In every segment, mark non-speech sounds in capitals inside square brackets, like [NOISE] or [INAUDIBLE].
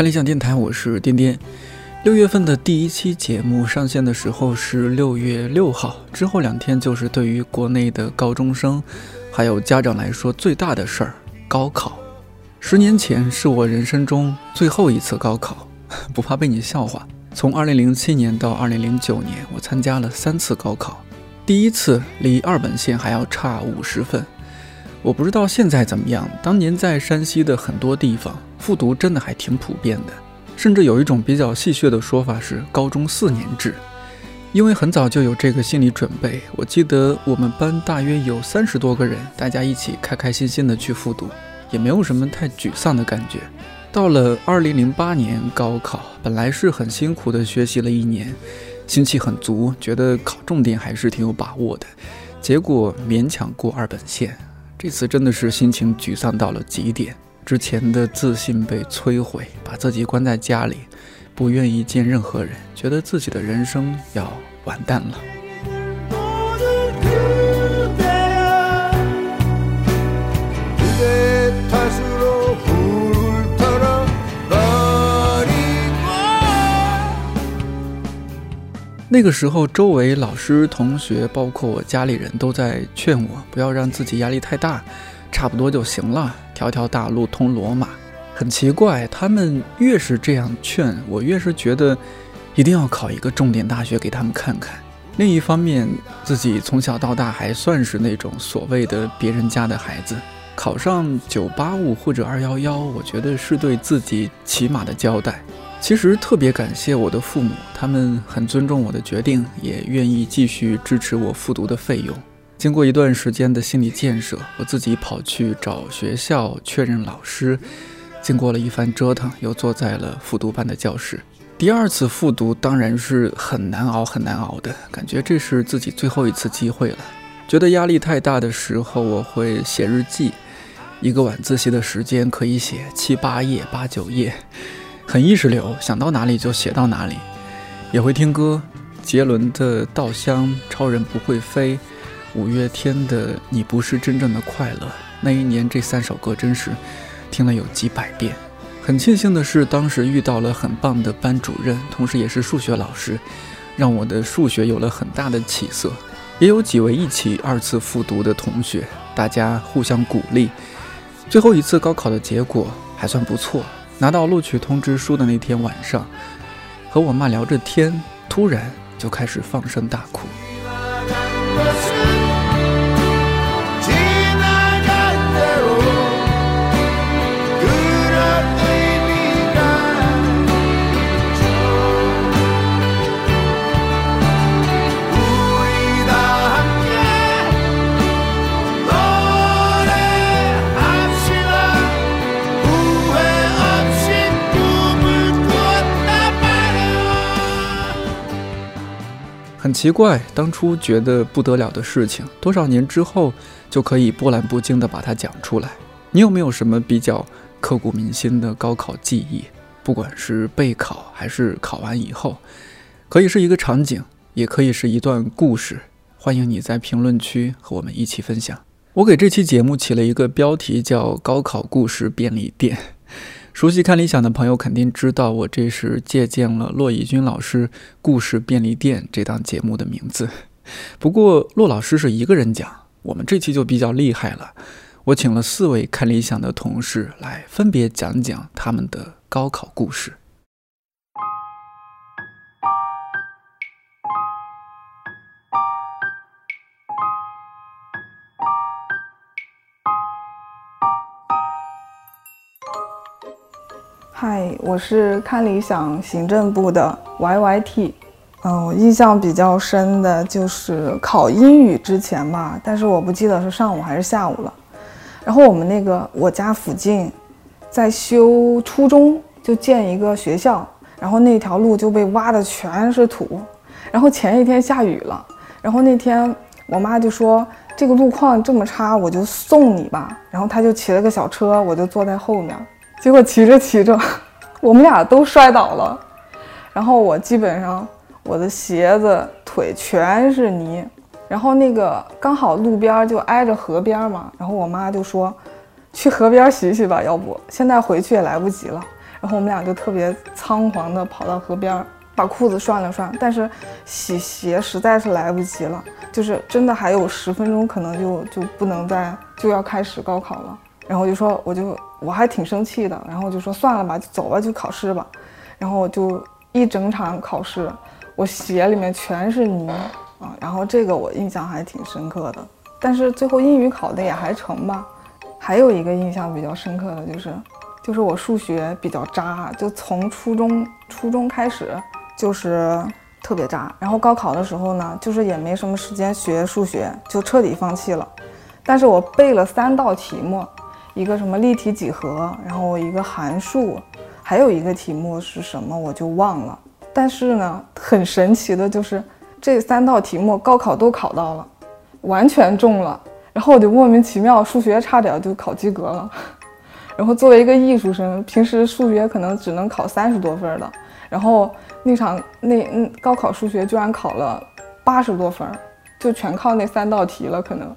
看理想电台，我是颠颠。六月份的第一期节目上线的时候是六月六号，之后两天就是对于国内的高中生还有家长来说最大的事儿——高考。十年前是我人生中最后一次高考，[LAUGHS] 不怕被你笑话。从二零零七年到二零零九年，我参加了三次高考，第一次离二本线还要差五十分。我不知道现在怎么样，当年在山西的很多地方，复读真的还挺普遍的。甚至有一种比较戏谑的说法是高中四年制，因为很早就有这个心理准备。我记得我们班大约有三十多个人，大家一起开开心心的去复读，也没有什么太沮丧的感觉。到了二零零八年高考，本来是很辛苦的学习了一年，心气很足，觉得考重点还是挺有把握的，结果勉强过二本线，这次真的是心情沮丧到了极点。之前的自信被摧毁，把自己关在家里，不愿意见任何人，觉得自己的人生要完蛋了。那个时候，周围老师、同学，包括我家里人都在劝我，不要让自己压力太大。差不多就行了，条条大路通罗马。很奇怪，他们越是这样劝我，越是觉得一定要考一个重点大学给他们看看。另一方面，自己从小到大还算是那种所谓的别人家的孩子，考上九八五或者二幺幺，我觉得是对自己起码的交代。其实特别感谢我的父母，他们很尊重我的决定，也愿意继续支持我复读的费用。经过一段时间的心理建设，我自己跑去找学校确认老师。经过了一番折腾，又坐在了复读班的教室。第二次复读当然是很难熬，很难熬的感觉，这是自己最后一次机会了。觉得压力太大的时候，我会写日记。一个晚自习的时间可以写七八页、八九页，很意识流，想到哪里就写到哪里。也会听歌，杰伦的《稻香》，超人不会飞。五月天的《你不是真正的快乐》，那一年这三首歌真是听了有几百遍。很庆幸的是，当时遇到了很棒的班主任，同时也是数学老师，让我的数学有了很大的起色。也有几位一起二次复读的同学，大家互相鼓励。最后一次高考的结果还算不错，拿到录取通知书的那天晚上，和我妈聊着天，突然就开始放声大哭。奇怪，当初觉得不得了的事情，多少年之后就可以波澜不惊地把它讲出来。你有没有什么比较刻骨铭心的高考记忆？不管是备考还是考完以后，可以是一个场景，也可以是一段故事。欢迎你在评论区和我们一起分享。我给这期节目起了一个标题，叫“高考故事便利店”。熟悉看理想的朋友肯定知道，我这是借鉴了骆以军老师《故事便利店》这档节目的名字。不过骆老师是一个人讲，我们这期就比较厉害了。我请了四位看理想的同事来分别讲讲他们的高考故事。嗨，我是看理想行政部的 YYT。嗯，我印象比较深的就是考英语之前吧，但是我不记得是上午还是下午了。然后我们那个我家附近在修初中，就建一个学校，然后那条路就被挖的全是土。然后前一天下雨了，然后那天我妈就说这个路况这么差，我就送你吧。然后她就骑了个小车，我就坐在后面。结果骑着骑着，[LAUGHS] 我们俩都摔倒了，然后我基本上我的鞋子腿全是泥，然后那个刚好路边就挨着河边嘛，然后我妈就说去河边洗洗吧，要不现在回去也来不及了。然后我们俩就特别仓皇的跑到河边，把裤子涮了涮，但是洗鞋实在是来不及了，就是真的还有十分钟，可能就就不能再就要开始高考了。然后我就说，我就我还挺生气的，然后就说算了吧，就走吧，就考试吧。然后就一整场考试，我鞋里面全是泥啊，然后这个我印象还挺深刻的。但是最后英语考的也还成吧。还有一个印象比较深刻的就是，就是我数学比较渣，就从初中初中开始就是特别渣。然后高考的时候呢，就是也没什么时间学数学，就彻底放弃了。但是我背了三道题目，一个什么立体几何，然后一个函数，还有一个题目是什么我就忘了。但是呢，很神奇的就是这三道题目高考都考到了，完全中了。然后我就莫名其妙，数学差点就考及格了。然后作为一个艺术生，平时数学可能只能考三十多分的，然后那场那嗯高考数学居然考了八十多分，就全靠那三道题了可能。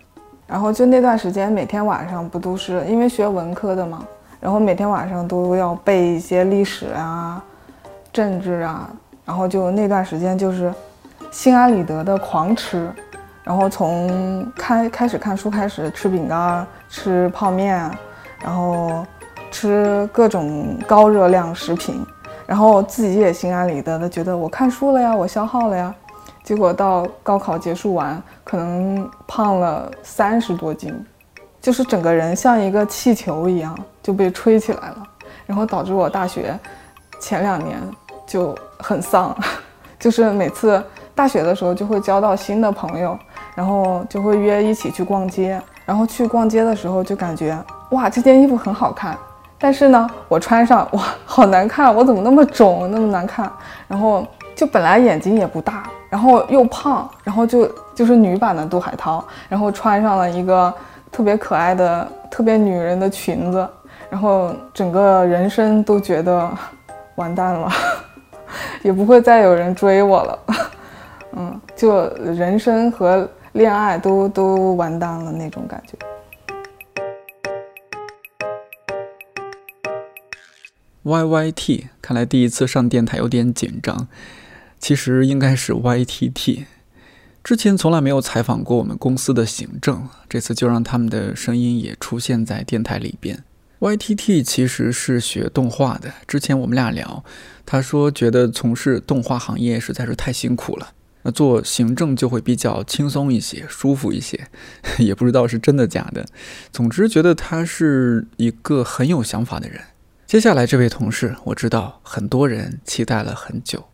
然后就那段时间，每天晚上不都是因为学文科的嘛，然后每天晚上都要背一些历史啊、政治啊，然后就那段时间就是心安理得的狂吃。然后从开开始看书开始吃饼干、吃泡面，然后吃各种高热量食品，然后自己也心安理得的觉得我看书了呀，我消耗了呀。结果到高考结束完，可能胖了三十多斤，就是整个人像一个气球一样就被吹起来了，然后导致我大学前两年就很丧，[LAUGHS] 就是每次大学的时候就会交到新的朋友。然后就会约一起去逛街，然后去逛街的时候就感觉哇，这件衣服很好看，但是呢，我穿上哇，好难看，我怎么那么肿，那么难看？然后就本来眼睛也不大，然后又胖，然后就就是女版的杜海涛，然后穿上了一个特别可爱的、特别女人的裙子，然后整个人生都觉得完蛋了，[LAUGHS] 也不会再有人追我了，嗯，就人生和。恋爱都都完蛋了那种感觉。Y Y T，看来第一次上电台有点紧张。其实应该是 Y T T。之前从来没有采访过我们公司的行政，这次就让他们的声音也出现在电台里边。Y T T 其实是学动画的。之前我们俩聊，他说觉得从事动画行业实在是太辛苦了。那做行政就会比较轻松一些，舒服一些，[LAUGHS] 也不知道是真的假的。总之，觉得他是一个很有想法的人。接下来这位同事，我知道很多人期待了很久。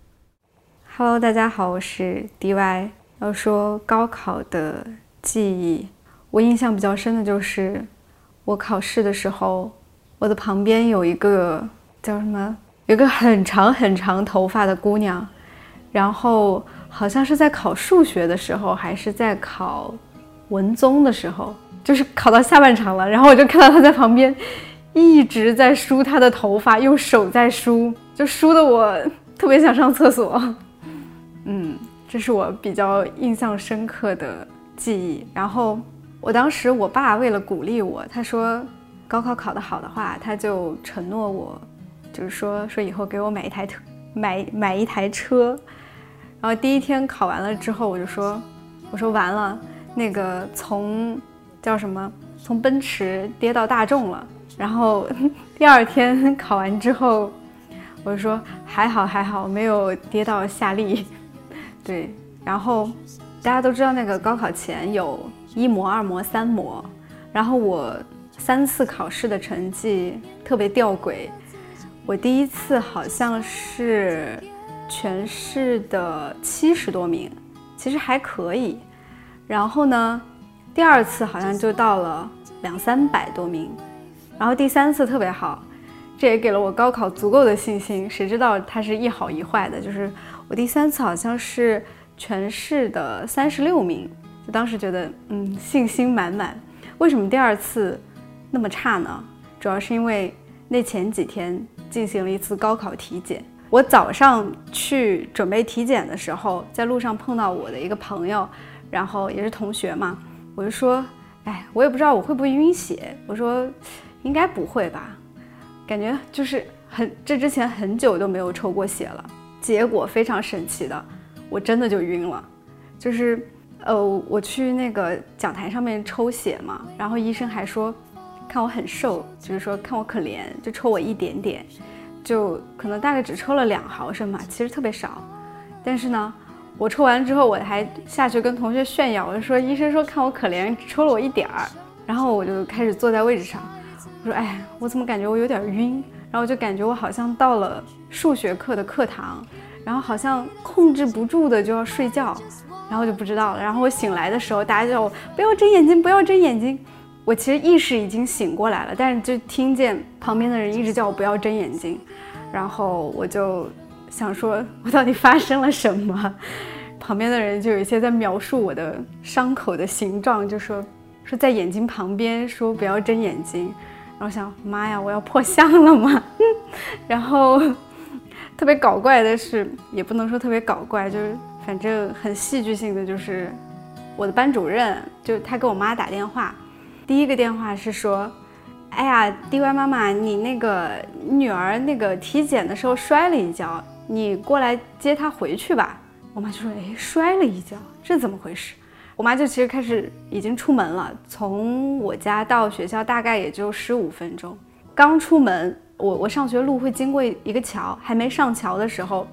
Hello，大家好，我是 DY。要说高考的记忆，我印象比较深的就是我考试的时候，我的旁边有一个叫什么，有个很长很长头发的姑娘，然后。好像是在考数学的时候，还是在考文综的时候，就是考到下半场了。然后我就看到她在旁边一直在梳她的头发，用手在梳，就梳的我特别想上厕所。嗯，这是我比较印象深刻的记忆。然后我当时我爸为了鼓励我，他说高考考得好的话，他就承诺我，就是说说以后给我买一台特，买买一台车。然后第一天考完了之后，我就说，我说完了，那个从叫什么，从奔驰跌到大众了。然后第二天考完之后，我就说还好还好，没有跌到夏利。对，然后大家都知道那个高考前有一模、二模、三模，然后我三次考试的成绩特别吊诡，我第一次好像是。全市的七十多名，其实还可以。然后呢，第二次好像就到了两三百多名，然后第三次特别好，这也给了我高考足够的信心。谁知道它是一好一坏的，就是我第三次好像是全市的三十六名，就当时觉得嗯信心满满。为什么第二次那么差呢？主要是因为那前几天进行了一次高考体检。我早上去准备体检的时候，在路上碰到我的一个朋友，然后也是同学嘛，我就说，哎，我也不知道我会不会晕血，我说，应该不会吧，感觉就是很这之前很久都没有抽过血了。结果非常神奇的，我真的就晕了，就是呃，我去那个讲台上面抽血嘛，然后医生还说看我很瘦，就是说看我可怜，就抽我一点点，就可能大概只抽了两毫升嘛，其实特别少。但是呢，我抽完之后我还下去跟同学炫耀，我就说医生说看我可怜，抽了我一点儿。然后我就开始坐在位置上，我说哎，我怎么感觉我有点晕？然后我就感觉我好像到了数学课的课堂，然后好像控制不住的就要睡觉，然后就不知道了。然后我醒来的时候，大家叫我不要睁眼睛，不要睁眼睛。我其实意识已经醒过来了，但是就听见旁边的人一直叫我不要睁眼睛，然后我就想说，我到底发生了什么？旁边的人就有一些在描述我的伤口的形状，就说。说在眼睛旁边，说不要睁眼睛，然后想妈呀，我要破相了吗？[LAUGHS] 然后 [LAUGHS] 特别搞怪的是，也不能说特别搞怪，就是反正很戏剧性的，就是我的班主任，就他给我妈打电话，第一个电话是说，哎呀，DY 妈妈，你那个女儿那个体检的时候摔了一跤，你过来接她回去吧。我妈就说，哎，摔了一跤，这怎么回事？我妈就其实开始已经出门了，从我家到学校大概也就十五分钟。刚出门，我我上学路会经过一个桥，还没上桥的时候，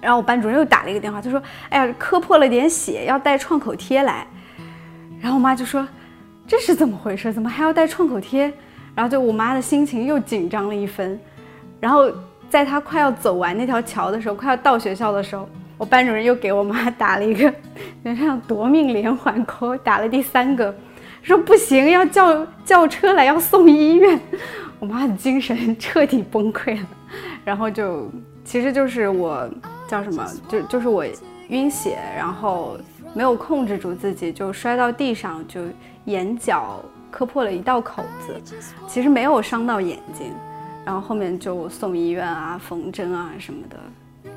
然后我班主任又打了一个电话，他说：“哎呀，磕破了点血，要带创口贴来。”然后我妈就说：“这是怎么回事？怎么还要带创口贴？”然后就我妈的心情又紧张了一分。然后在她快要走完那条桥的时候，快要到学校的时候。我班主任又给我妈打了一个，[LAUGHS] 像夺命连环 call，打了第三个，说不行，要叫叫车来，要送医院。我妈的精神彻底崩溃了，然后就，其实就是我叫什么，就就是我晕血，然后没有控制住自己，就摔到地上，就眼角磕破了一道口子，其实没有伤到眼睛，然后后面就送医院啊，缝针啊什么的。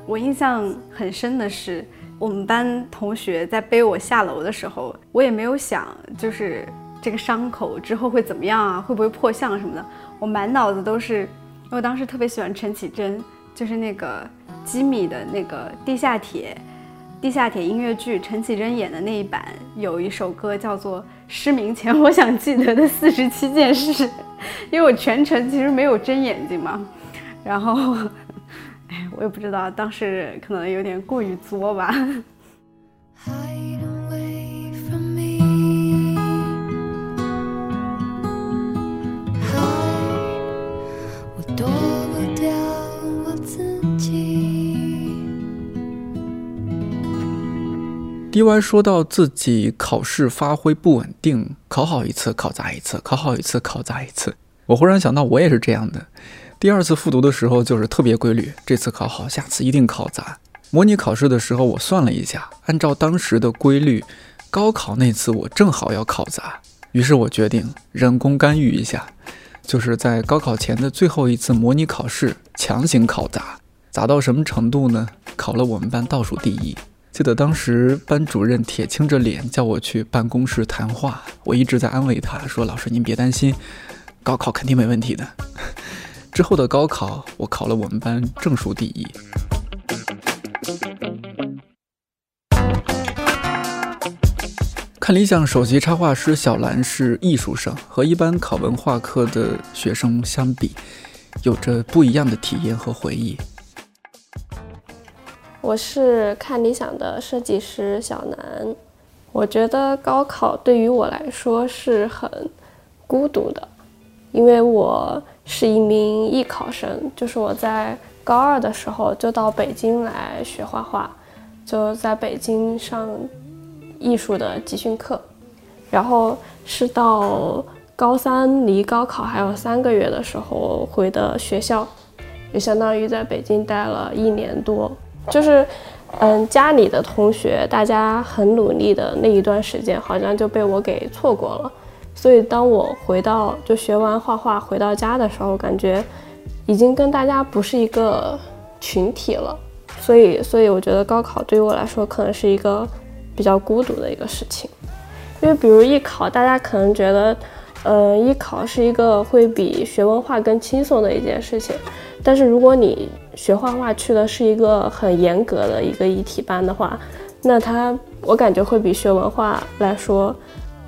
我印象很深的是，我们班同学在背我下楼的时候，我也没有想，就是这个伤口之后会怎么样啊，会不会破相什么的。我满脑子都是，因为我当时特别喜欢陈绮贞，就是那个吉米的那个《地下铁》，《地下铁》音乐剧，陈绮贞演的那一版有一首歌叫做《失明前我想记得的 [LAUGHS] 四十七件事》，因为我全程其实没有睁眼睛嘛，然后。我也不知道，当时可能有点过于作吧。DY 说到自己考试发挥不稳定，考好一次考砸一次，考好一次考砸一次。我忽然想到，我也是这样的。第二次复读的时候就是特别规律，这次考好，下次一定考砸。模拟考试的时候，我算了一下，按照当时的规律，高考那次我正好要考砸，于是我决定人工干预一下，就是在高考前的最后一次模拟考试强行考砸。砸到什么程度呢？考了我们班倒数第一。记得当时班主任铁青着脸叫我去办公室谈话，我一直在安慰他说：“老师您别担心，高考肯定没问题的。”之后的高考，我考了我们班正数第一。看理想首席插画师小兰是艺术生，和一般考文化课的学生相比，有着不一样的体验和回忆。我是看理想的设计师小南，我觉得高考对于我来说是很孤独的，因为我。是一名艺考生，就是我在高二的时候就到北京来学画画，就在北京上艺术的集训课，然后是到高三离高考还有三个月的时候回的学校，就相当于在北京待了一年多，就是嗯家里的同学大家很努力的那一段时间，好像就被我给错过了。所以，当我回到就学完画画回到家的时候，感觉已经跟大家不是一个群体了。所以，所以我觉得高考对于我来说可能是一个比较孤独的一个事情。因为比如艺考，大家可能觉得，呃，艺考是一个会比学文化更轻松的一件事情。但是如果你学画画去的是一个很严格的一个一体班的话，那它我感觉会比学文化来说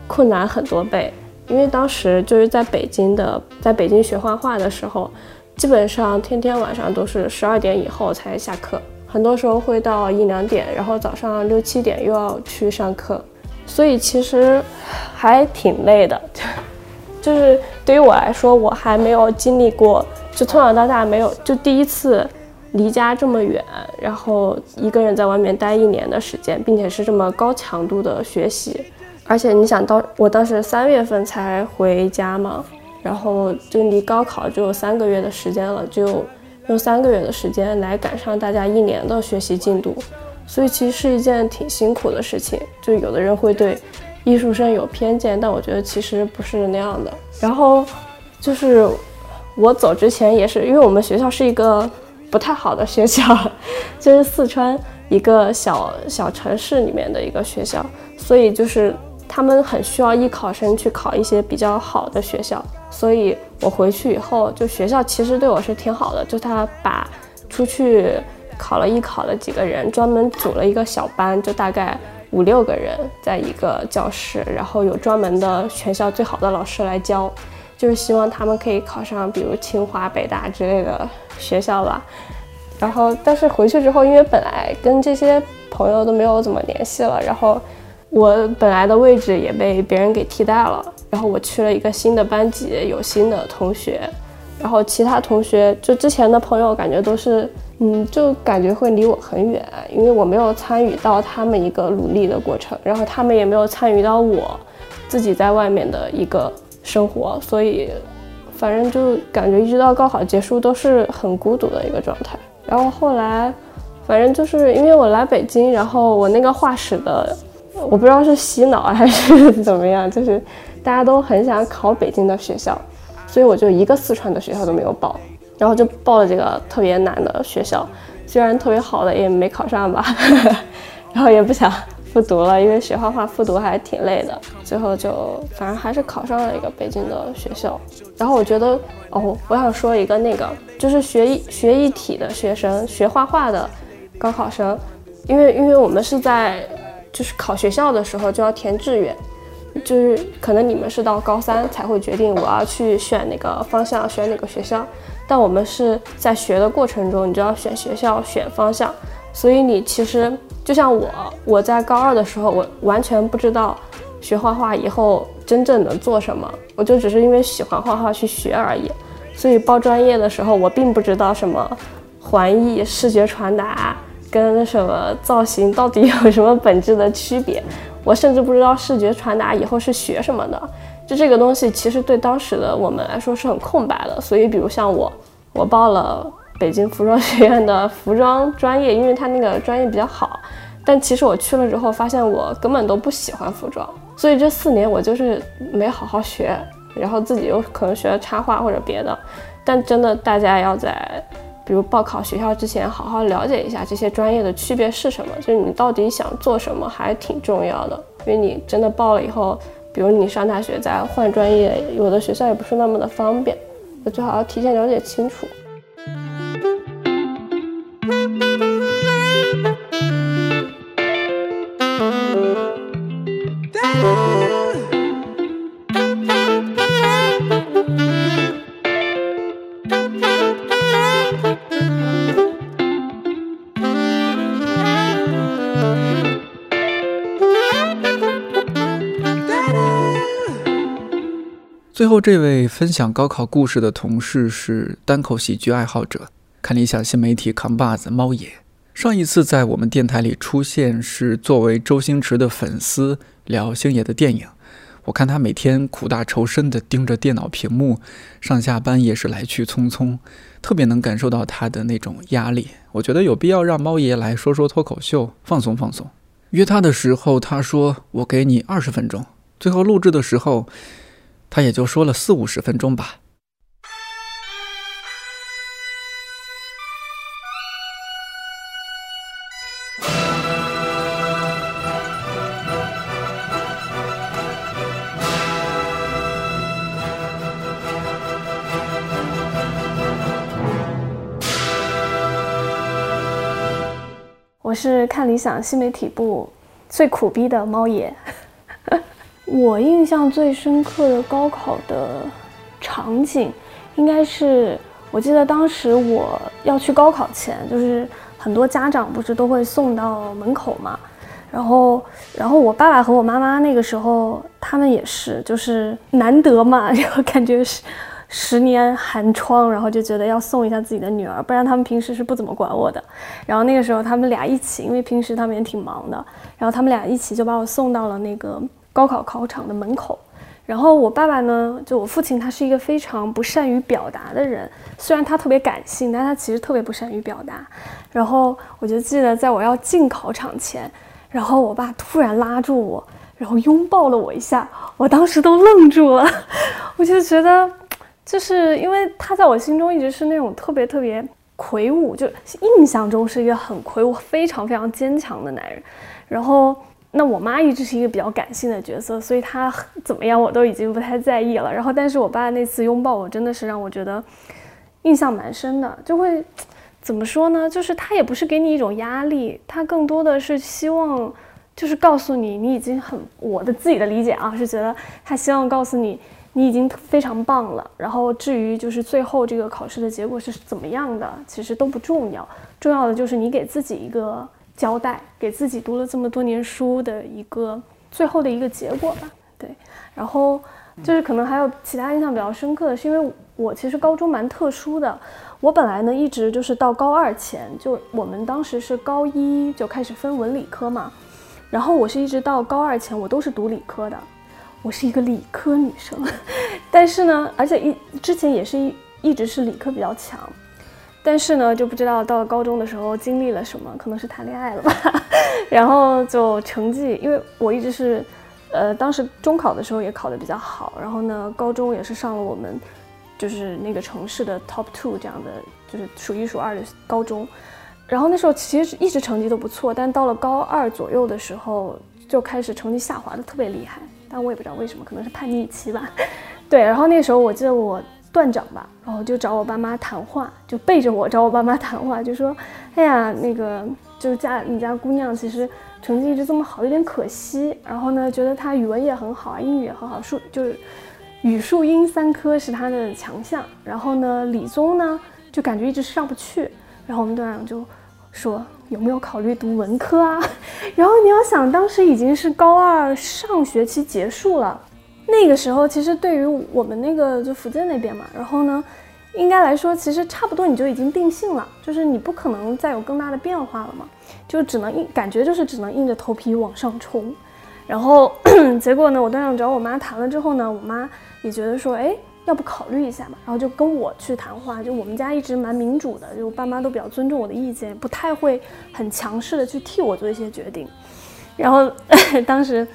困难很多倍。因为当时就是在北京的，在北京学画画的时候，基本上天天晚上都是十二点以后才下课，很多时候会到一两点，然后早上六七点又要去上课，所以其实还挺累的。[LAUGHS] 就是对于我来说，我还没有经历过，就从小到大没有，就第一次离家这么远，然后一个人在外面待一年的时间，并且是这么高强度的学习。而且你想到我当时三月份才回家嘛，然后就离高考只有三个月的时间了，就用三个月的时间来赶上大家一年的学习进度，所以其实是一件挺辛苦的事情。就有的人会对艺术生有偏见，但我觉得其实不是那样的。然后就是我走之前也是，因为我们学校是一个不太好的学校，[LAUGHS] 就是四川一个小小城市里面的一个学校，所以就是。他们很需要艺考生去考一些比较好的学校，所以我回去以后，就学校其实对我是挺好的，就他把出去考了艺考的几个人专门组了一个小班，就大概五六个人在一个教室，然后有专门的全校最好的老师来教，就是希望他们可以考上比如清华、北大之类的学校吧。然后，但是回去之后，因为本来跟这些朋友都没有怎么联系了，然后。我本来的位置也被别人给替代了，然后我去了一个新的班级，有新的同学，然后其他同学就之前的朋友感觉都是，嗯，就感觉会离我很远，因为我没有参与到他们一个努力的过程，然后他们也没有参与到我自己在外面的一个生活，所以反正就感觉一直到高考结束都是很孤独的一个状态。然后后来，反正就是因为我来北京，然后我那个画室的。我不知道是洗脑还是怎么样，就是大家都很想考北京的学校，所以我就一个四川的学校都没有报，然后就报了这个特别难的学校，虽然特别好的也没考上吧，[LAUGHS] 然后也不想复读了，因为学画画复读还挺累的，最后就反正还是考上了一个北京的学校。然后我觉得哦，我想说一个那个，就是学艺学艺体的学生，学画画的高考生，因为因为我们是在。就是考学校的时候就要填志愿，就是可能你们是到高三才会决定我要去选哪个方向，选哪个学校。但我们是在学的过程中，你就要选学校、选方向。所以你其实就像我，我在高二的时候，我完全不知道学画画以后真正能做什么，我就只是因为喜欢画画去学而已。所以报专业的时候，我并不知道什么环艺、视觉传达。跟什么造型到底有什么本质的区别？[LAUGHS] 我甚至不知道视觉传达以后是学什么的。就这个东西，其实对当时的我们来说是很空白的。所以，比如像我，我报了北京服装学院的服装专业，因为它那个专业比较好。但其实我去了之后，发现我根本都不喜欢服装。所以这四年我就是没好好学，然后自己又可能学了插画或者别的。但真的，大家要在。比如报考学校之前，好好了解一下这些专业的区别是什么，就是你到底想做什么，还挺重要的。因为你真的报了以后，比如你上大学再换专业，有的学校也不是那么的方便，就最好要提前了解清楚。最后，这位分享高考故事的同事是单口喜剧爱好者，看理想新媒体扛把子猫爷。上一次在我们电台里出现是作为周星驰的粉丝聊星爷的电影。我看他每天苦大仇深地盯着电脑屏幕，上下班也是来去匆匆，特别能感受到他的那种压力。我觉得有必要让猫爷来说说脱口秀，放松放松。约他的时候，他说我给你二十分钟。最后录制的时候。他也就说了四五十分钟吧。我是看理想新媒体部最苦逼的猫爷。我印象最深刻的高考的场景，应该是我记得当时我要去高考前，就是很多家长不是都会送到门口嘛，然后，然后我爸爸和我妈妈那个时候，他们也是，就是难得嘛，[LAUGHS] 然后感觉是十年寒窗，然后就觉得要送一下自己的女儿，不然他们平时是不怎么管我的。然后那个时候他们俩一起，因为平时他们也挺忙的，然后他们俩一起就把我送到了那个。高考考场的门口，然后我爸爸呢，就我父亲，他是一个非常不善于表达的人。虽然他特别感性，但他其实特别不善于表达。然后我就记得，在我要进考场前，然后我爸突然拉住我，然后拥抱了我一下，我当时都愣住了。[LAUGHS] 我就觉得，就是因为他在我心中一直是那种特别特别魁梧，就印象中是一个很魁梧、非常非常坚强的男人。然后。那我妈一直是一个比较感性的角色，所以她怎么样我都已经不太在意了。然后，但是我爸那次拥抱我，真的是让我觉得印象蛮深的。就会怎么说呢？就是他也不是给你一种压力，他更多的是希望，就是告诉你你已经很我的自己的理解啊，是觉得他希望告诉你你已经非常棒了。然后至于就是最后这个考试的结果是怎么样的，其实都不重要，重要的就是你给自己一个。交代给自己读了这么多年书的一个最后的一个结果吧。对，然后就是可能还有其他印象比较深刻的是，因为我其实高中蛮特殊的，我本来呢一直就是到高二前，就我们当时是高一就开始分文理科嘛，然后我是一直到高二前我都是读理科的，我是一个理科女生，[LAUGHS] 但是呢，而且一之前也是一一直是理科比较强。但是呢，就不知道到了高中的时候经历了什么，可能是谈恋爱了吧，[LAUGHS] 然后就成绩，因为我一直是，呃，当时中考的时候也考得比较好，然后呢，高中也是上了我们，就是那个城市的 top two 这样的，就是数一数二的高中，然后那时候其实一直成绩都不错，但到了高二左右的时候就开始成绩下滑的特别厉害，但我也不知道为什么，可能是叛逆期吧，[LAUGHS] 对，然后那时候我记得我。断掌吧，然后就找我爸妈谈话，就背着我找我爸妈谈话，就说：“哎呀，那个就是家你家姑娘，其实成绩一直这么好，有点可惜。然后呢，觉得她语文也很好，英语也很好，数就是语数英三科是她的强项。然后呢，理综呢就感觉一直上不去。然后我们段长就说有没有考虑读文科啊？[LAUGHS] 然后你要想，当时已经是高二上学期结束了。”那个时候，其实对于我们那个就福建那边嘛，然后呢，应该来说，其实差不多你就已经定性了，就是你不可能再有更大的变化了嘛，就只能硬感觉就是只能硬着头皮往上冲。然后 [COUGHS] 结果呢，我段长找我妈谈了之后呢，我妈也觉得说，哎，要不考虑一下嘛，然后就跟我去谈话。就我们家一直蛮民主的，就爸妈都比较尊重我的意见，不太会很强势的去替我做一些决定。然后 [COUGHS] 当时。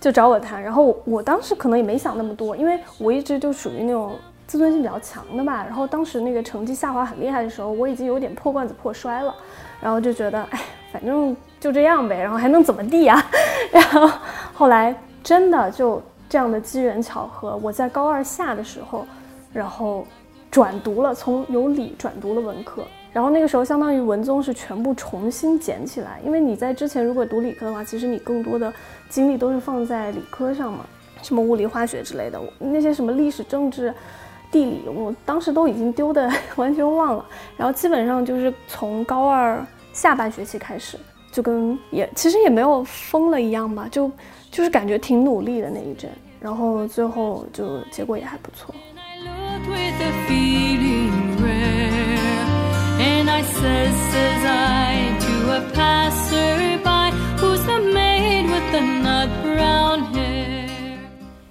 就找我谈，然后我当时可能也没想那么多，因为我一直就属于那种自尊心比较强的吧。然后当时那个成绩下滑很厉害的时候，我已经有点破罐子破摔了，然后就觉得，哎，反正就这样呗，然后还能怎么地呀？然后后来真的就这样的机缘巧合，我在高二下的时候，然后转读了，从有理转读了文科。然后那个时候，相当于文综是全部重新捡起来，因为你在之前如果读理科的话，其实你更多的精力都是放在理科上嘛，什么物理、化学之类的，那些什么历史、政治、地理，我当时都已经丢的 [LAUGHS] 完全忘了。然后基本上就是从高二下半学期开始，就跟也其实也没有疯了一样吧，就就是感觉挺努力的那一阵，然后最后就结果也还不错。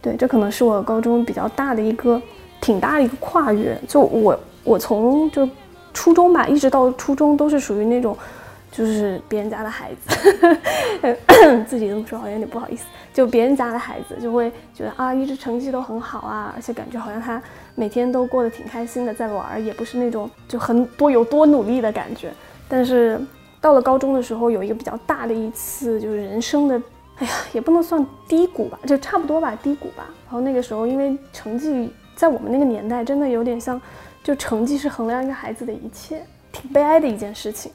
对，这可能是我高中比较大的一个挺大的一个跨越。就我，我从就初中吧，一直到初中都是属于那种。就是别人家的孩子，[COUGHS] 自己这么说好像有点不好意思。就别人家的孩子就会觉得啊，一直成绩都很好啊，而且感觉好像他每天都过得挺开心的，在玩儿，也不是那种就很多有多努力的感觉。但是到了高中的时候，有一个比较大的一次就是人生的，哎呀，也不能算低谷吧，就差不多吧，低谷吧。然后那个时候，因为成绩在我们那个年代真的有点像，就成绩是衡量一个孩子的一切，挺悲哀的一件事情。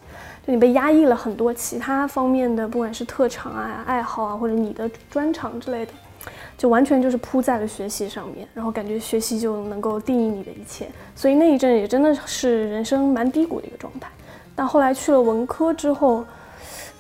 就你被压抑了很多其他方面的，不管是特长啊、爱好啊，或者你的专长之类的，就完全就是扑在了学习上面，然后感觉学习就能够定义你的一切，所以那一阵也真的是人生蛮低谷的一个状态。但后来去了文科之后，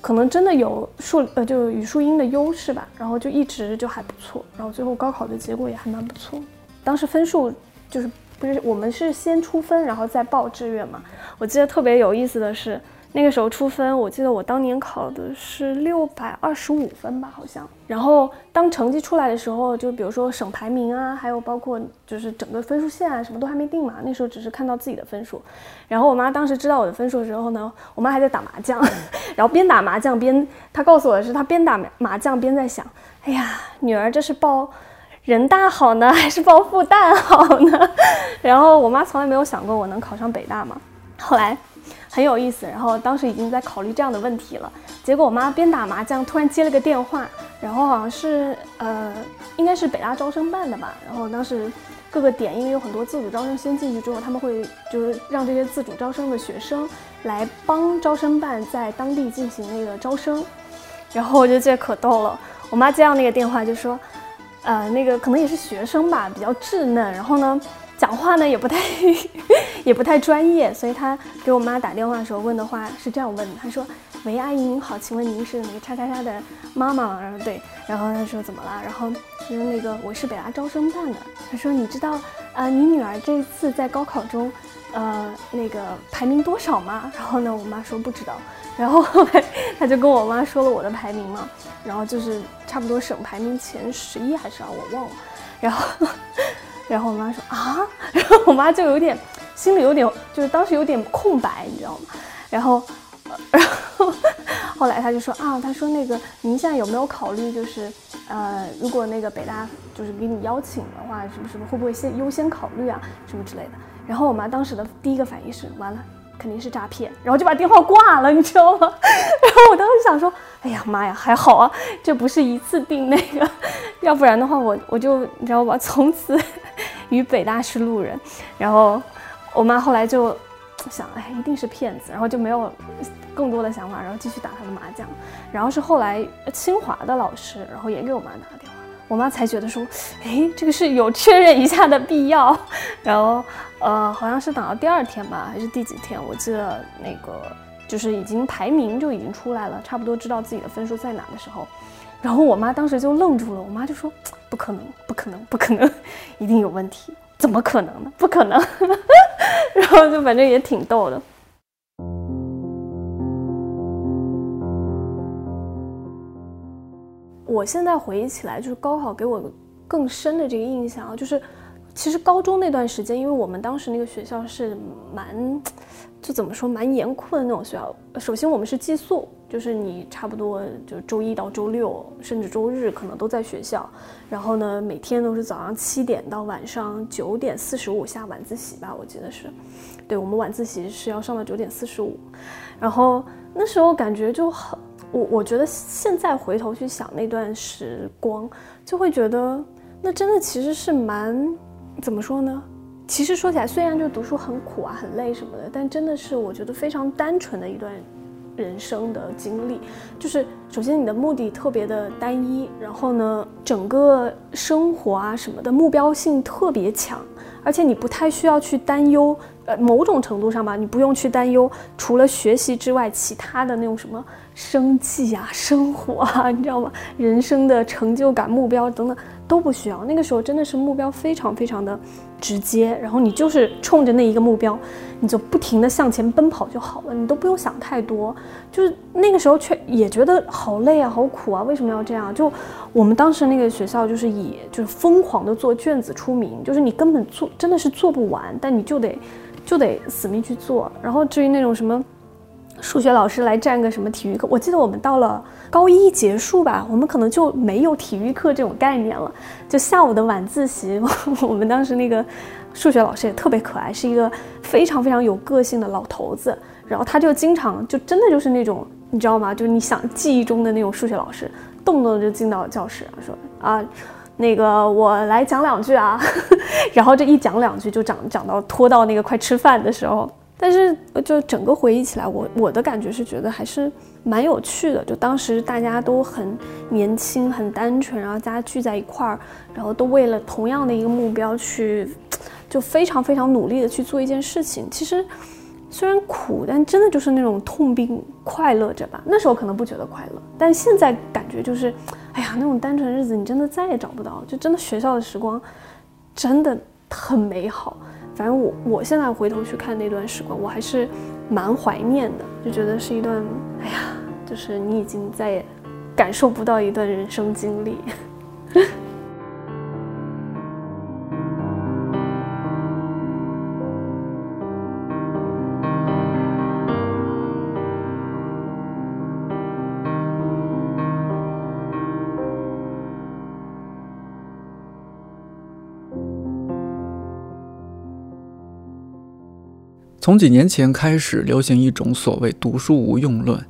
可能真的有数呃就语数英的优势吧，然后就一直就还不错，然后最后高考的结果也还蛮不错。当时分数就是不是我们是先出分，然后再报志愿嘛。我记得特别有意思的是。那个时候出分，我记得我当年考的是六百二十五分吧，好像。然后当成绩出来的时候，就比如说省排名啊，还有包括就是整个分数线啊，什么都还没定嘛。那时候只是看到自己的分数。然后我妈当时知道我的分数的时候呢，我妈还在打麻将，[LAUGHS] 然后边打麻将边，她告诉我的是，她边打麻将边在想，哎呀，女儿这是报人大好呢，还是报复旦好呢？[LAUGHS] 然后我妈从来没有想过我能考上北大嘛。后来。很有意思，然后当时已经在考虑这样的问题了。结果我妈边打麻将，突然接了个电话，然后好像是呃，应该是北大招生办的吧。然后当时各个点因为有很多自主招生先进去之后，他们会就是让这些自主招生的学生来帮招生办在当地进行那个招生。然后我就觉得可逗了，我妈接到那个电话就说，呃，那个可能也是学生吧，比较稚嫩，然后呢。讲话呢也不太，[LAUGHS] 也不太专业，所以他给我妈打电话的时候问的话是这样问的：他说，喂，阿姨您好，请问您是那个叉叉叉的妈妈吗？然后对，然后他说怎么了？然后说那个我是北大招生办的。他说你知道啊，你女儿这次在高考中，呃，那个排名多少吗？然后呢，我妈说不知道。然后后来他就跟我妈说了我的排名嘛，然后就是差不多省排名前十一还是啊，我忘了。然后。然后我妈说啊，[LAUGHS] 然后我妈就有点心里有点，就是当时有点空白，你知道吗？然后，[LAUGHS] 然后后来她就说啊，她说那个您现在有没有考虑，就是呃，如果那个北大就是给你邀请的话，什么什么会不会先优先考虑啊，什么之类的？然后我妈当时的第一个反应是完了，肯定是诈骗，然后就把电话挂了，你知道吗？[LAUGHS] 然后我当时想说，哎呀妈呀，还好啊，这不是一次定那个，要不然的话我 [LAUGHS] 我就你知道吧，从此。与北大是路人，然后我妈后来就想，哎，一定是骗子，然后就没有更多的想法，然后继续打她的麻将。然后是后来清华的老师，然后也给我妈打了电话，我妈才觉得说，哎，这个是有确认一下的必要。[LAUGHS] 然后呃，好像是等到第二天吧，还是第几天？我记得那个就是已经排名就已经出来了，差不多知道自己的分数在哪的时候，然后我妈当时就愣住了，我妈就说。不可能，不可能，不可能，一定有问题，怎么可能呢？不可能，[LAUGHS] 然后就反正也挺逗的。我现在回忆起来，就是高考给我更深的这个印象，就是其实高中那段时间，因为我们当时那个学校是蛮。就怎么说蛮严酷的那种学校。首先我们是寄宿，就是你差不多就周一到周六，甚至周日可能都在学校。然后呢，每天都是早上七点到晚上九点四十五下晚自习吧，我记得是。对我们晚自习是要上到九点四十五。然后那时候感觉就很，我我觉得现在回头去想那段时光，就会觉得那真的其实是蛮怎么说呢？其实说起来，虽然就读书很苦啊、很累什么的，但真的是我觉得非常单纯的一段人生的经历。就是首先你的目的特别的单一，然后呢，整个生活啊什么的目标性特别强，而且你不太需要去担忧，呃，某种程度上吧，你不用去担忧除了学习之外其他的那种什么生计啊、生活啊，你知道吗？人生的成就感、目标等等都不需要。那个时候真的是目标非常非常的。直接，然后你就是冲着那一个目标，你就不停的向前奔跑就好了，你都不用想太多。就是那个时候却也觉得好累啊，好苦啊，为什么要这样？就我们当时那个学校就是以就是疯狂的做卷子出名，就是你根本做真的是做不完，但你就得就得死命去做。然后至于那种什么。数学老师来占个什么体育课？我记得我们到了高一结束吧，我们可能就没有体育课这种概念了。就下午的晚自习，[LAUGHS] 我们当时那个数学老师也特别可爱，是一个非常非常有个性的老头子。然后他就经常就真的就是那种，你知道吗？就是你想记忆中的那种数学老师，动不动就进到教室说啊，那个我来讲两句啊，[LAUGHS] 然后这一讲两句就讲讲到拖到那个快吃饭的时候。但是就整个回忆起来，我我的感觉是觉得还是蛮有趣的。就当时大家都很年轻、很单纯，然后大家聚在一块儿，然后都为了同样的一个目标去，就非常非常努力的去做一件事情。其实虽然苦，但真的就是那种痛并快乐着吧。那时候可能不觉得快乐，但现在感觉就是，哎呀，那种单纯日子你真的再也找不到。就真的学校的时光真的很美好。反正我我现在回头去看那段时光，我还是蛮怀念的，就觉得是一段，哎呀，就是你已经再也感受不到一段人生经历。从几年前开始，流行一种所谓“读书无用论”，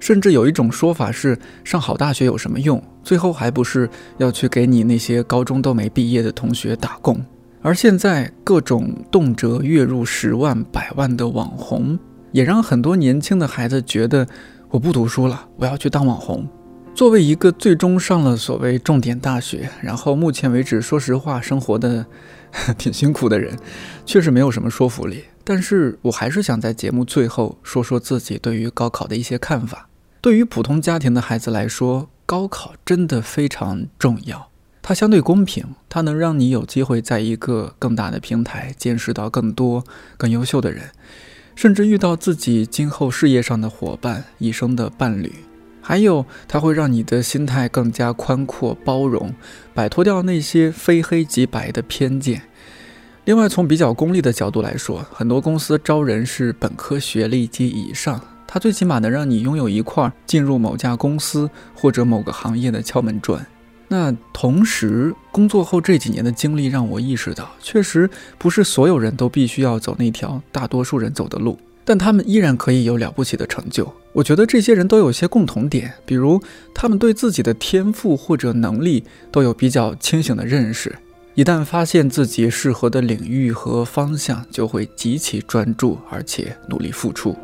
甚至有一种说法是“上好大学有什么用？最后还不是要去给你那些高中都没毕业的同学打工？”而现在，各种动辄月入十万、百万的网红，也让很多年轻的孩子觉得：“我不读书了，我要去当网红。”作为一个最终上了所谓重点大学，然后目前为止，说实话，生活的 [LAUGHS] 挺辛苦的人，确实没有什么说服力。但是我还是想在节目最后说说自己对于高考的一些看法。对于普通家庭的孩子来说，高考真的非常重要。它相对公平，它能让你有机会在一个更大的平台见识到更多更优秀的人，甚至遇到自己今后事业上的伙伴、一生的伴侣。还有，它会让你的心态更加宽阔、包容，摆脱掉那些非黑即白的偏见。另外，从比较功利的角度来说，很多公司招人是本科学历及以上，它最起码能让你拥有一块进入某家公司或者某个行业的敲门砖。那同时，工作后这几年的经历让我意识到，确实不是所有人都必须要走那条大多数人走的路，但他们依然可以有了不起的成就。我觉得这些人都有些共同点，比如他们对自己的天赋或者能力都有比较清醒的认识。一旦发现自己适合的领域和方向，就会极其专注，而且努力付出。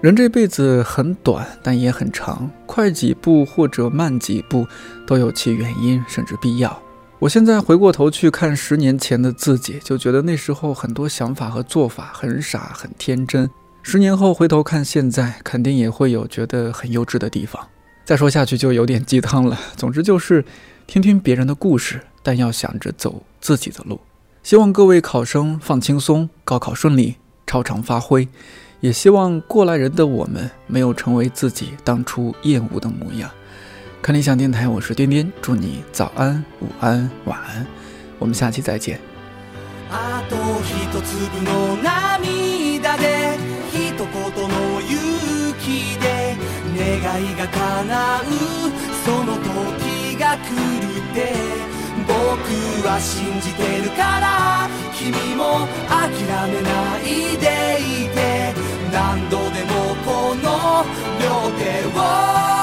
人这辈子很短，但也很长，快几步或者慢几步都有其原因，甚至必要。我现在回过头去看十年前的自己，就觉得那时候很多想法和做法很傻、很天真。十年后回头看现在，肯定也会有觉得很幼稚的地方。再说下去就有点鸡汤了。总之就是听听别人的故事，但要想着走自己的路。希望各位考生放轻松，高考顺利，超常发挥。也希望过来人的我们没有成为自己当初厌恶的模样。看理想电台，我是颠颠，祝你早安、午安、晚安。我们下期再见。いが叶うその時が来るって僕は信じてるから君も諦めないでいて何度でもこの両手を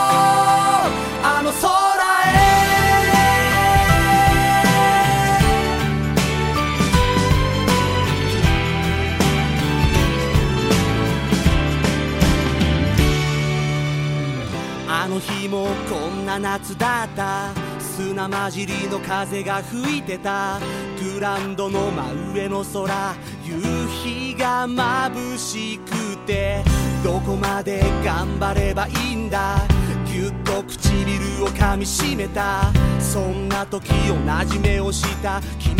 日もこんな夏だった。砂混じりの風が吹いてた。グランドの真上の空。夕日が眩しくて。どこまで頑張ればいいんだ。ぎゅっと唇を噛みしめた。そんな時同じ目をした。君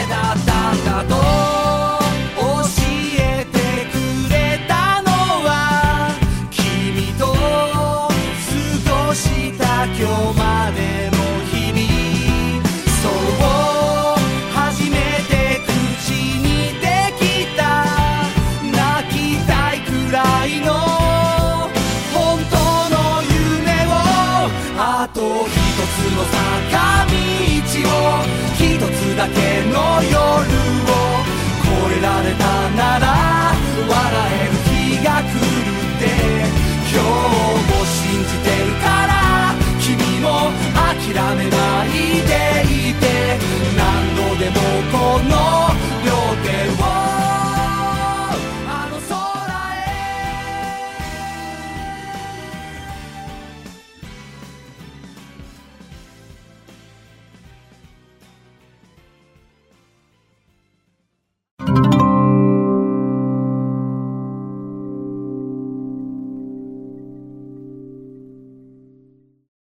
Eden